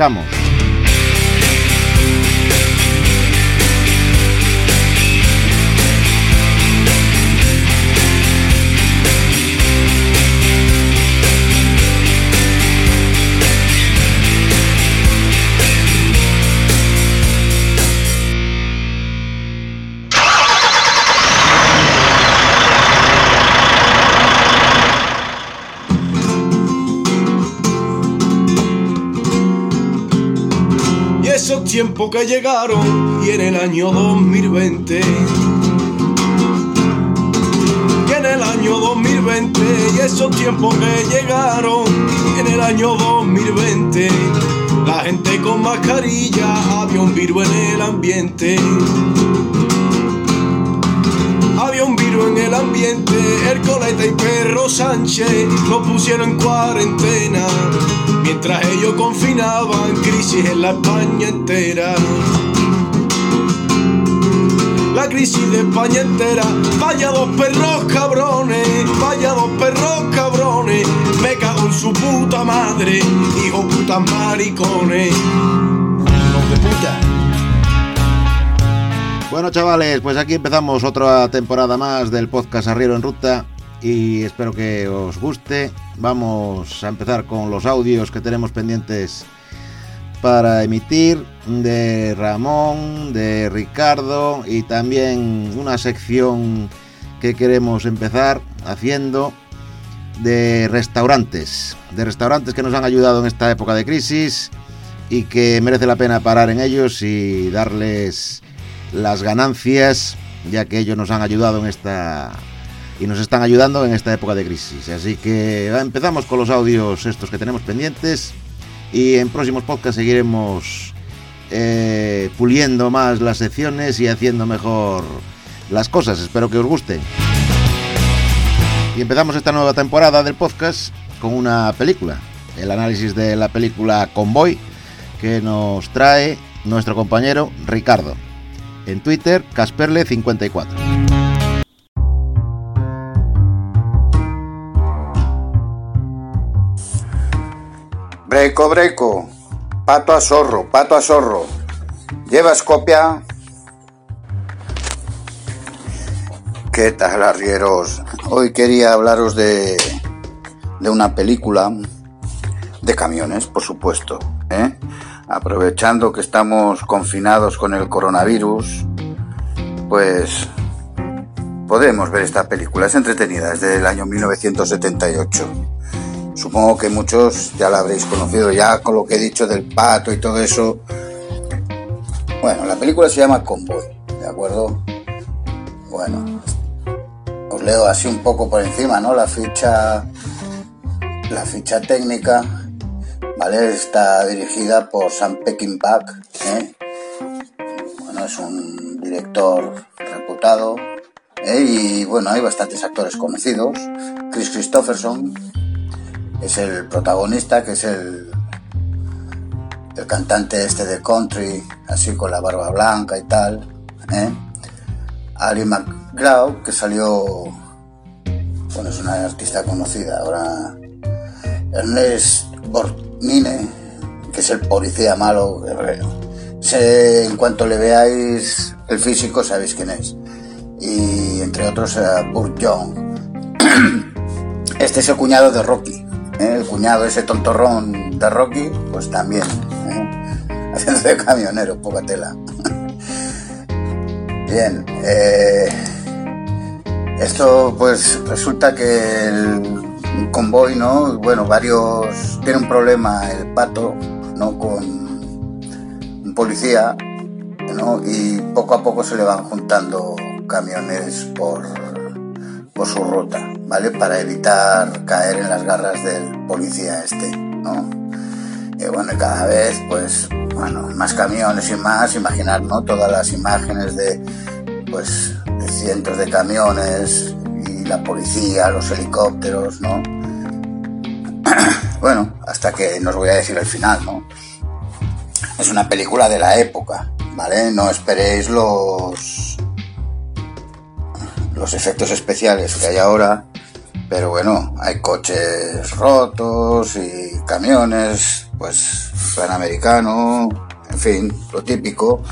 Arrancamos. Esos tiempos que llegaron y en el año 2020 y en el año 2020 y esos tiempos que llegaron en el año 2020 la gente con mascarilla había un virus en el ambiente había un virus en el ambiente, Ercoleta y Perro Sánchez lo pusieron en cuarentena. Mientras ellos confinaban, crisis en la España entera. La crisis de España entera, vaya dos perros cabrones, vaya dos perros cabrones, me cago en su puta madre, hijo puta maricones. Hijos de puta. Bueno, chavales, pues aquí empezamos otra temporada más del podcast Arriero en Ruta y espero que os guste. Vamos a empezar con los audios que tenemos pendientes para emitir de Ramón, de Ricardo y también una sección que queremos empezar haciendo de restaurantes, de restaurantes que nos han ayudado en esta época de crisis y que merece la pena parar en ellos y darles las ganancias, ya que ellos nos han ayudado en esta y nos están ayudando en esta época de crisis. Así que empezamos con los audios estos que tenemos pendientes y en próximos podcasts seguiremos eh, puliendo más las secciones y haciendo mejor las cosas. Espero que os guste. Y empezamos esta nueva temporada del podcast con una película, el análisis de la película Convoy que nos trae nuestro compañero Ricardo. En Twitter, Casperle54. Breco, breco. Pato a zorro, pato a zorro. ¿Llevas copia? ¿Qué tal, arrieros? Hoy quería hablaros de, de una película de camiones, por supuesto. ¿eh? Aprovechando que estamos confinados con el coronavirus, pues podemos ver esta película. Es entretenida, es del año 1978. Supongo que muchos ya la habréis conocido ya con lo que he dicho del pato y todo eso. Bueno, la película se llama Convoy, ¿de acuerdo? Bueno, os leo así un poco por encima, ¿no? La ficha, la ficha técnica, ¿vale? Está dirigida por Sam Peckinpah, ¿eh? Bueno, es un director reputado, ¿eh? y bueno, hay bastantes actores conocidos. Chris Christopherson es el protagonista, que es el, el cantante este de country, así con la barba blanca y tal. ¿eh? Ali McGraw, que salió, bueno, es una artista conocida ahora. Ernest Borgnine, que es el policía malo. Se, en cuanto le veáis el físico, sabéis quién es. Y entre otros, uh, Burt Young. Este es el cuñado de Rocky. ¿eh? El cuñado, ese tontorrón de Rocky, pues también. ¿eh? Haciendo de camionero, poca tela. Bien, eh, esto pues resulta que el convoy, ¿no? Bueno, varios, tiene un problema el pato, ¿no? Con, un policía, ¿no? Y poco a poco se le van juntando camiones por, por su ruta, ¿vale? Para evitar caer en las garras del policía este, ¿no? Y bueno, cada vez, pues, bueno, más camiones y más, imaginar, ¿no? Todas las imágenes de, pues, de cientos de camiones la policía, los helicópteros, ¿no? bueno, hasta que no os voy a decir el final, ¿no? Es una película de la época, ¿vale? No esperéis los los efectos especiales que hay ahora, pero bueno, hay coches rotos y camiones, pues plan americano, en fin, lo típico.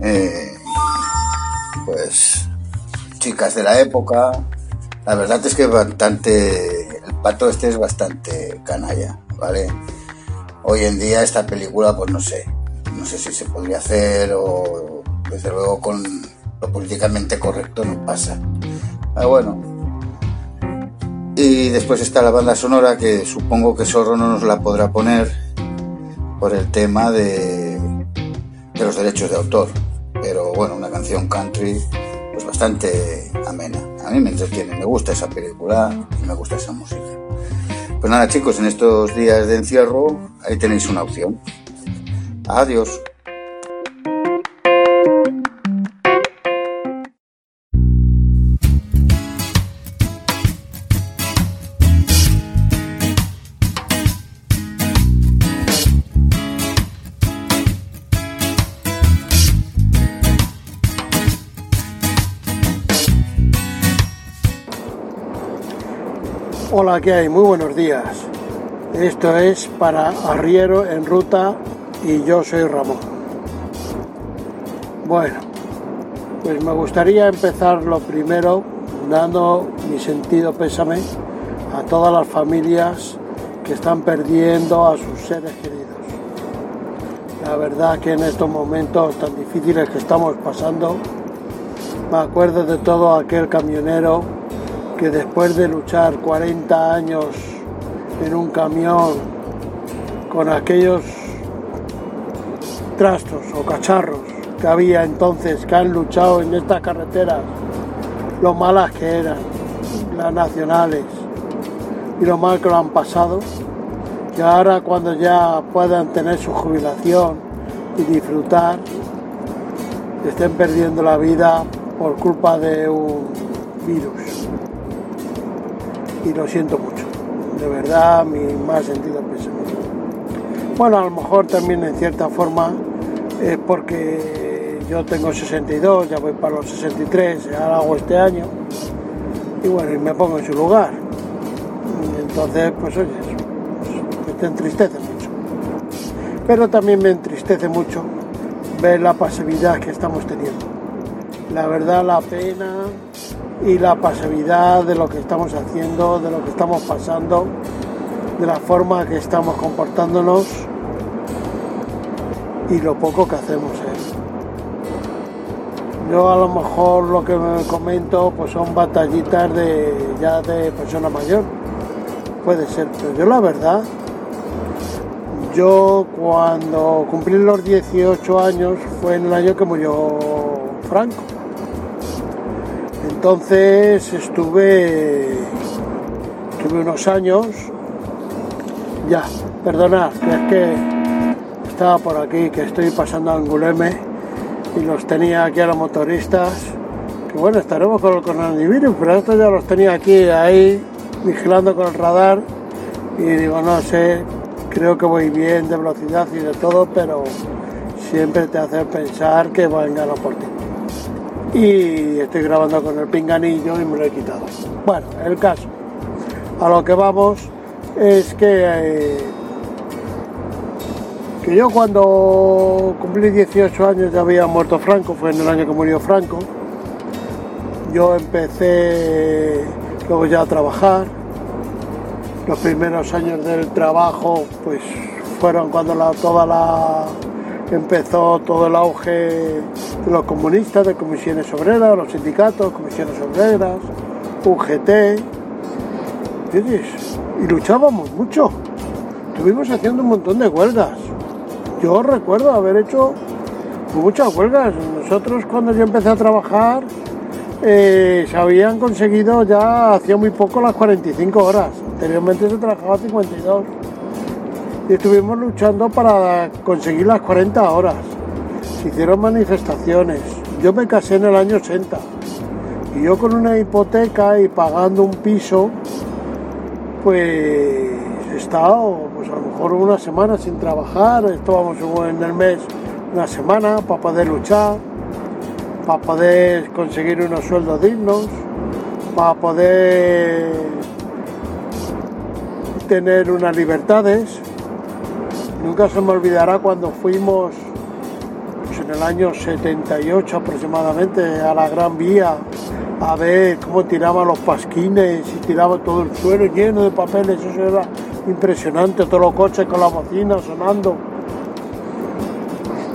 Eh, pues chicas de la época. La verdad es que bastante. El pato este es bastante canalla, ¿vale? Hoy en día esta película, pues no sé. No sé si se podría hacer o desde luego con lo políticamente correcto no pasa. Ah, bueno. Y después está la banda sonora que supongo que Zorro no nos la podrá poner por el tema de, de los derechos de autor. Pero bueno, una canción country pues bastante amena. A mí me entretiene, me gusta esa película y me gusta esa música. Pues nada chicos, en estos días de encierro ahí tenéis una opción. Adiós. Hola, ¿qué hay? Muy buenos días. Esto es para Arriero en Ruta y yo soy Ramón. Bueno, pues me gustaría empezar lo primero dando mi sentido pésame a todas las familias que están perdiendo a sus seres queridos. La verdad que en estos momentos tan difíciles que estamos pasando, me acuerdo de todo aquel camionero que después de luchar 40 años en un camión con aquellos trastos o cacharros que había entonces que han luchado en estas carreteras, lo malas que eran, las nacionales y lo mal que lo han pasado, que ahora cuando ya puedan tener su jubilación y disfrutar, estén perdiendo la vida por culpa de un virus y lo siento mucho. De verdad, mi más sentido pésame. Bueno, a lo mejor también en cierta forma es porque yo tengo 62, ya voy para los 63, ahora hago este año, y bueno, y me pongo en su lugar. Entonces, pues oye, pues, te entristece mucho. Pero también me entristece mucho ver la pasividad que estamos teniendo. La verdad, la pena y la pasividad de lo que estamos haciendo, de lo que estamos pasando, de la forma que estamos comportándonos y lo poco que hacemos. ¿eh? Yo a lo mejor lo que me comento pues son batallitas de ya de persona mayor, puede ser, pero yo la verdad, yo cuando cumplí los 18 años fue en el año que murió Franco. Entonces estuve, estuve unos años, ya, perdonad, que es que estaba por aquí, que estoy pasando a Anguleme y los tenía aquí a los motoristas, que bueno, estaremos con el coronavirus, pero estos ya los tenía aquí, ahí, vigilando con el radar y digo, no sé, creo que voy bien de velocidad y de todo, pero siempre te hace pensar que vengan a por ti y estoy grabando con el pinganillo y me lo he quitado. Bueno, el caso, a lo que vamos es que, eh, que yo cuando cumplí 18 años ya había muerto Franco, fue en el año que murió Franco. Yo empecé luego ya a trabajar. Los primeros años del trabajo pues fueron cuando toda la empezó todo el auge de los comunistas, de comisiones obreras, los sindicatos, comisiones obreras, UGT, y luchábamos mucho. Estuvimos haciendo un montón de huelgas. Yo recuerdo haber hecho muchas huelgas. Nosotros cuando yo empecé a trabajar eh, se habían conseguido ya hacía muy poco las 45 horas. Anteriormente se trabajaba 52. Y estuvimos luchando para conseguir las 40 horas. Se hicieron manifestaciones. Yo me casé en el año 80. Y yo con una hipoteca y pagando un piso, pues he estado pues a lo mejor una semana sin trabajar. Estábamos en el mes una semana para poder luchar, para poder conseguir unos sueldos dignos, para poder tener unas libertades. Nunca se me olvidará cuando fuimos en el año 78 aproximadamente a la Gran Vía a ver cómo tiraban los pasquines y tiraba todo el suelo lleno de papeles. Eso era impresionante, todos los coches con la bocina sonando.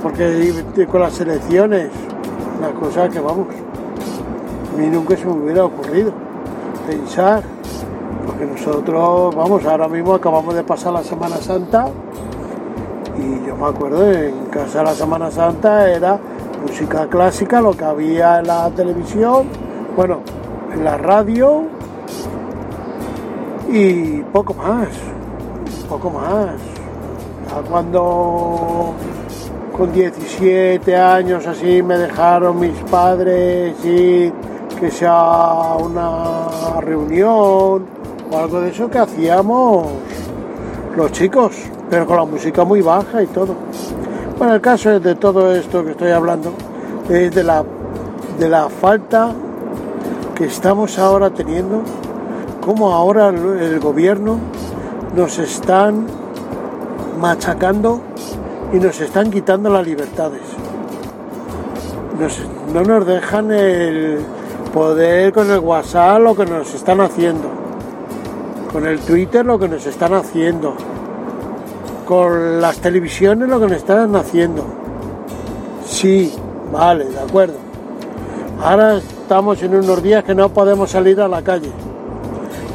Porque con las elecciones, una cosa que vamos, a mí nunca se me hubiera ocurrido pensar, porque nosotros, vamos, ahora mismo acabamos de pasar la Semana Santa y yo me acuerdo en casa de la Semana Santa era música clásica, lo que había en la televisión, bueno, en la radio y poco más, poco más. Ya cuando con 17 años así me dejaron mis padres y que sea una reunión o algo de eso que hacíamos los chicos, pero con la música muy baja y todo. Bueno, el caso es de todo esto que estoy hablando, es de la, de la falta que estamos ahora teniendo, como ahora el, gobierno nos están machacando y nos están quitando las libertades. No nos dejan el poder con el WhatsApp lo que nos están haciendo, con el Twitter lo que nos están haciendo, con las televisiones lo que nos están haciendo. Sí, vale, de acuerdo. Ahora estamos en unos días que no podemos salir a la calle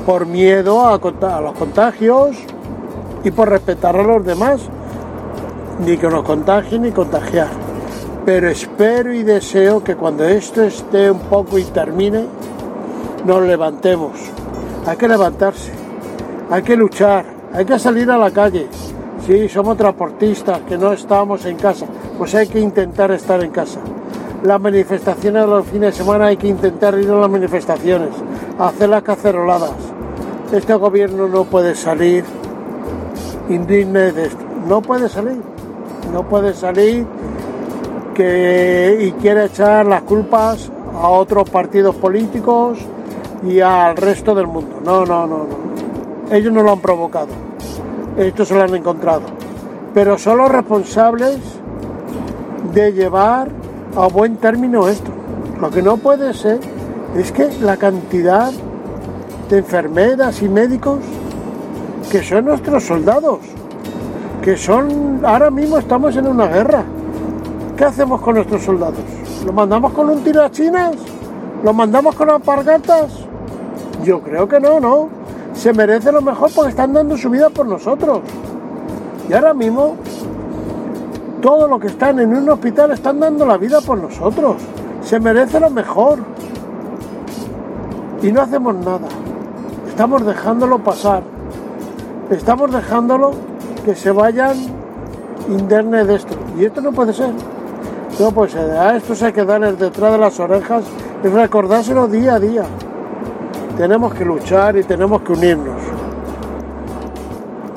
por miedo a, a los contagios y por respetar a los demás ni que nos contagien ni contagiar. Pero espero y deseo que cuando esto esté un poco y termine, nos levantemos. Hay que levantarse, hay que luchar, hay que salir a la calle. Sí, somos transportistas, que no estamos en casa, pues hay que intentar estar en casa. Las manifestaciones de los fines de semana hay que intentar ir a las manifestaciones, hacer las caceroladas. Este gobierno no puede salir indigne de esto. No puede salir. No puede salir que, y quiere echar las culpas a otros partidos políticos y al resto del mundo. No, no, no, no. Ellos no lo han provocado. Esto se lo han encontrado. Pero son los responsables de llevar a buen término esto. Lo que no puede ser es que la cantidad de enfermeras y médicos que son nuestros soldados, que son, ahora mismo estamos en una guerra. ¿Qué hacemos con nuestros soldados? ¿Los mandamos con un tiro a chinas? ¿Los mandamos con alpargatas? Yo creo que no, no. Se merece lo mejor porque están dando su vida por nosotros. Y ahora mismo, todo lo que están en un hospital están dando la vida por nosotros. Se merece lo mejor. Y no hacemos nada. Estamos dejándolo pasar. Estamos dejándolo que se vayan indemnes de esto. Y esto no puede ser. No puede ser. A esto hay que darles detrás de las orejas y recordárselo día a día. Tenemos que luchar y tenemos que unirnos.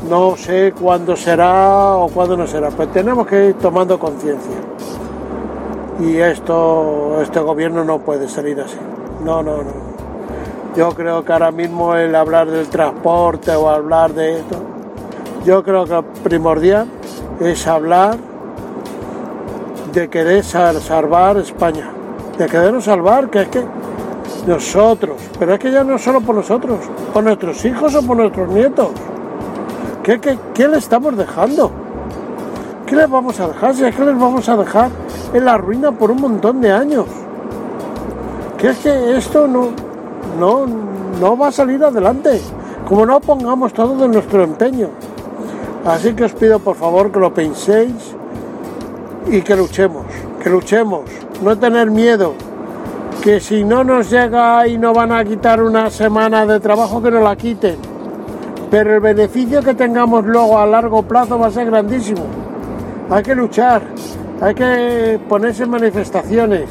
No sé cuándo será o cuándo no será, pero tenemos que ir tomando conciencia. Y esto, este gobierno no puede salir así. No, no, no. Yo creo que ahora mismo el hablar del transporte o hablar de esto, yo creo que primordial es hablar de querer sal- salvar España, de querernos salvar, que es que nosotros, pero es que ya no solo por nosotros, por nuestros hijos o por nuestros nietos. ¿Qué, qué, qué le estamos dejando? ¿Qué les vamos a dejar? Si es que les vamos a dejar en la ruina por un montón de años. Que es que esto no, no, no va a salir adelante, como no pongamos todo de nuestro empeño. Así que os pido por favor que lo penséis y que luchemos, que que luchemos, no tener miedo, que si no nos llega y nos van a quitar una semana de trabajo, que nos la quiten. Pero el beneficio que tengamos luego a largo plazo va a ser grandísimo. Hay que luchar, hay que ponerse en manifestaciones,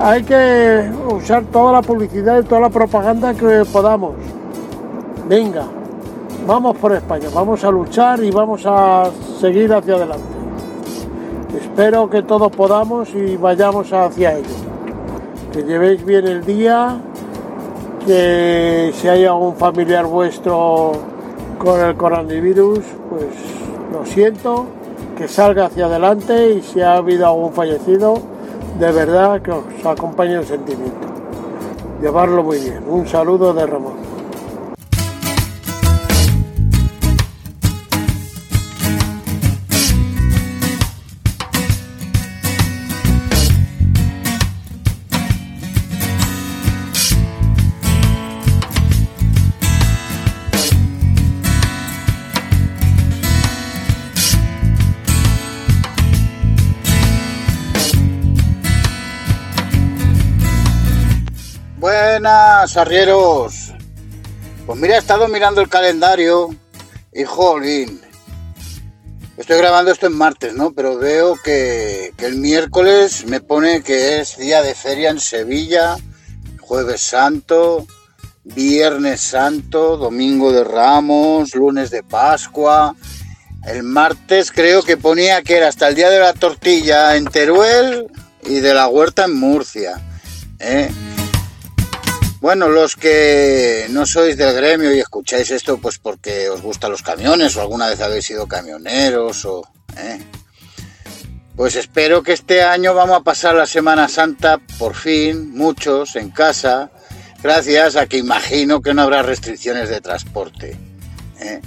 hay que usar toda la publicidad y toda la propaganda que podamos. Venga, vamos por España, vamos a luchar y vamos a seguir hacia adelante. Espero que todos podamos y vayamos hacia ello. Que llevéis bien el día, que si hay algún familiar vuestro con el coronavirus, pues lo siento, que salga hacia adelante y si ha habido algún fallecido, de verdad que os acompañe el sentimiento. Llevarlo muy bien. Un saludo de Ramón. Arrieros. Pues mira, he estado mirando el calendario y jolín. Estoy grabando esto en martes, ¿no? Pero veo que, que el miércoles me pone que es día de feria en Sevilla, jueves santo, viernes santo, domingo de Ramos, lunes de Pascua. El martes creo que ponía que era hasta el día de la tortilla en Teruel y de la huerta en Murcia. ¿eh? Bueno, los que no sois del gremio y escucháis esto, pues porque os gustan los camiones o alguna vez habéis sido camioneros o... ¿eh? Pues espero que este año vamos a pasar la Semana Santa, por fin, muchos en casa, gracias a que imagino que no habrá restricciones de transporte. ¿eh?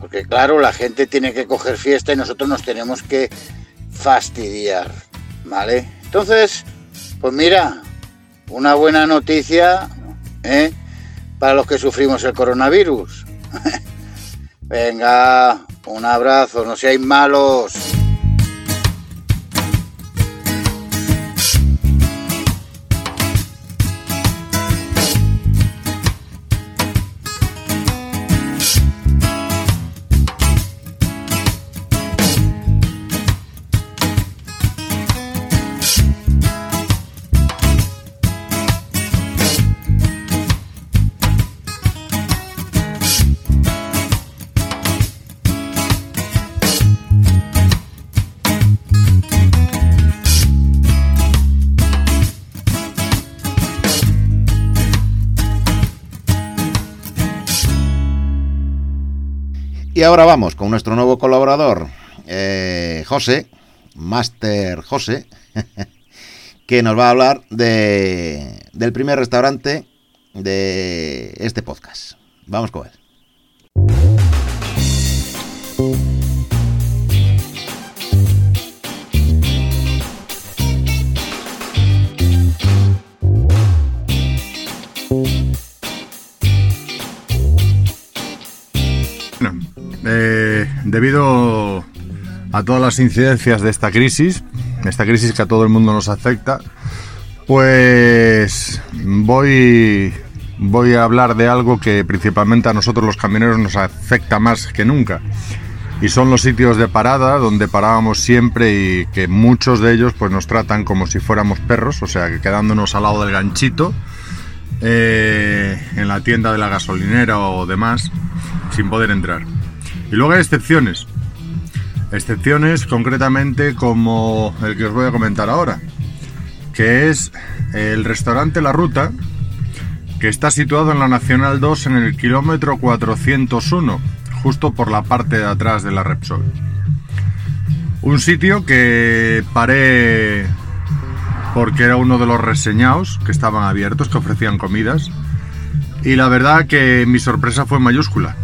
Porque claro, la gente tiene que coger fiesta y nosotros nos tenemos que fastidiar, ¿vale? Entonces, pues mira, una buena noticia ¿eh? para los que sufrimos el coronavirus. Venga, un abrazo, no seáis malos. Y ahora vamos con nuestro nuevo colaborador, eh, José, Master José, que nos va a hablar de, del primer restaurante de este podcast. Vamos con él. Debido a todas las incidencias de esta crisis, esta crisis que a todo el mundo nos afecta, pues voy, a hablar de algo que principalmente a nosotros los camioneros nos afecta más que nunca. Y son los sitios de parada donde parábamos siempre y que muchos de ellos pues nos tratan como si fuéramos perros, o sea que quedándonos al lado del ganchito eh, en la tienda de la gasolinera o demás sin poder entrar. Y luego hay excepciones. Excepciones concretamente como el que os voy a comentar ahora, que es el restaurante La Ruta, que está situado en la Nacional 2 en el kilómetro 401, justo por la parte de atrás de la Repsol. Un sitio que paré porque era uno de los reseñados que estaban abiertos, que ofrecían comidas. Y la verdad que mi sorpresa fue mayúscula,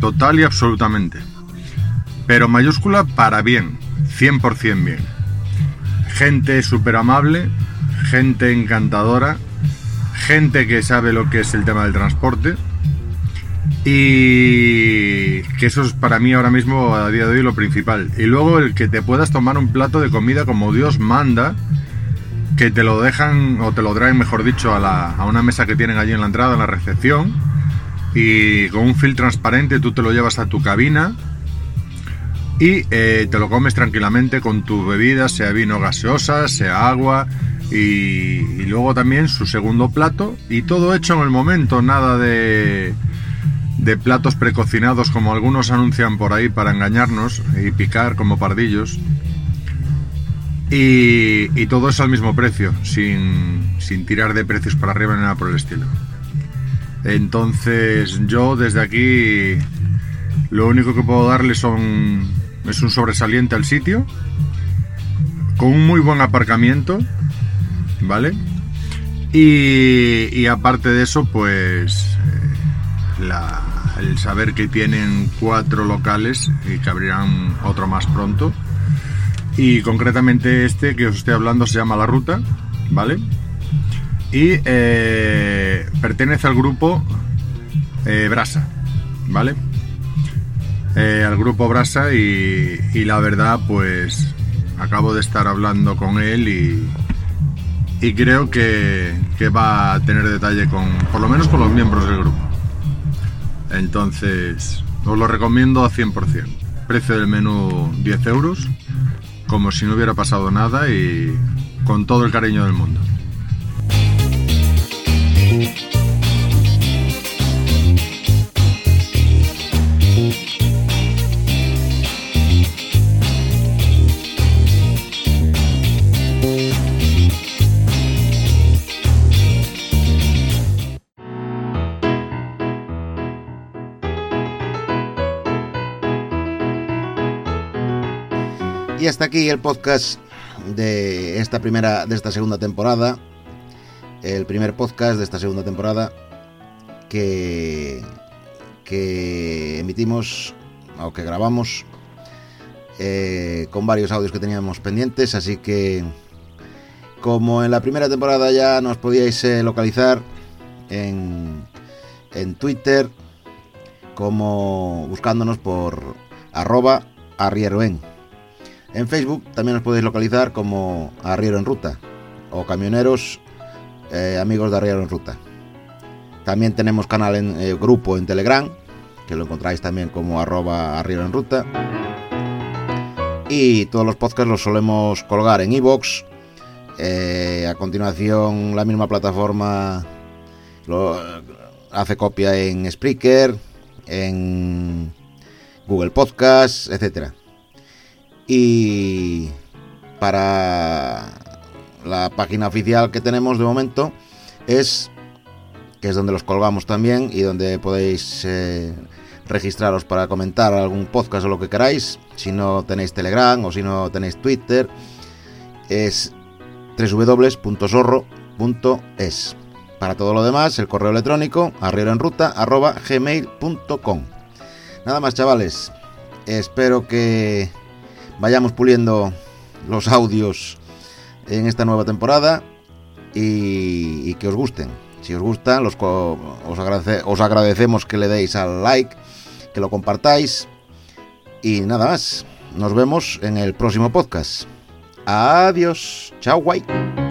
total y absolutamente. Pero mayúscula para bien, 100% bien. Gente súper amable, gente encantadora, gente que sabe lo que es el tema del transporte. Y que eso es para mí ahora mismo a día de hoy lo principal. Y luego el que te puedas tomar un plato de comida como Dios manda, que te lo dejan o te lo traen, mejor dicho, a, la, a una mesa que tienen allí en la entrada, en la recepción. Y con un film transparente tú te lo llevas a tu cabina y eh, te lo comes tranquilamente con tu bebida, sea vino gaseosa, sea agua. Y, y luego también su segundo plato y todo hecho en el momento, nada de de platos precocinados como algunos anuncian por ahí para engañarnos y picar como pardillos. Y, y todo eso al mismo precio, sin, sin tirar de precios para arriba ni nada por el estilo. Entonces yo desde aquí lo único que puedo darle son, es un sobresaliente al sitio, con un muy buen aparcamiento, ¿vale? Y, aparte de eso, pues la, el saber que tienen cuatro locales y que abrirán otro más pronto. Y concretamente este que os estoy hablando se llama La Ruta, ¿vale? Y eh, pertenece al grupo eh, Brasa, ¿vale? Eh, al grupo Brasa y, la verdad pues acabo de estar hablando con él y, y creo que, que va a tener detalle con, por lo menos con los miembros del grupo. Entonces, os lo recomiendo a 100%. Precio del menú 10 euros, como si no hubiera pasado nada y con todo el cariño del mundo. Y hasta aquí el podcast de esta primera, de esta segunda temporada. El primer podcast de esta segunda temporada que, que emitimos o que grabamos eh, con varios audios que teníamos pendientes. Así que, como en la primera temporada ya nos podíais eh, localizar en, en Twitter, como buscándonos por arroba arrieroen. En Facebook también os podéis localizar como Arriero en Ruta o Camioneros eh, Amigos de Arriero en Ruta. También tenemos canal en eh, grupo en Telegram, que lo encontráis también como arroba Arriero en Ruta. Y todos los podcasts los solemos colgar en iVoox. Eh, a continuación la misma plataforma lo, hace copia en Spreaker, en Google Podcasts, etcétera. Y para la página oficial que tenemos de momento es que es donde los colgamos también y donde podéis eh, registraros para comentar algún podcast o lo que queráis. Si no tenéis Telegram o si no tenéis Twitter, es www.zorro.es. Para todo lo demás, el correo electrónico arrieroenruta.gmail.com Nada más, chavales. Espero que vayamos puliendo los audios en esta nueva temporada y, que os gusten. Si os gustan, los, os, os agradecemos que le deis al like, que lo compartáis y nada más. Nos vemos en el próximo podcast. Adiós. Chao, guay.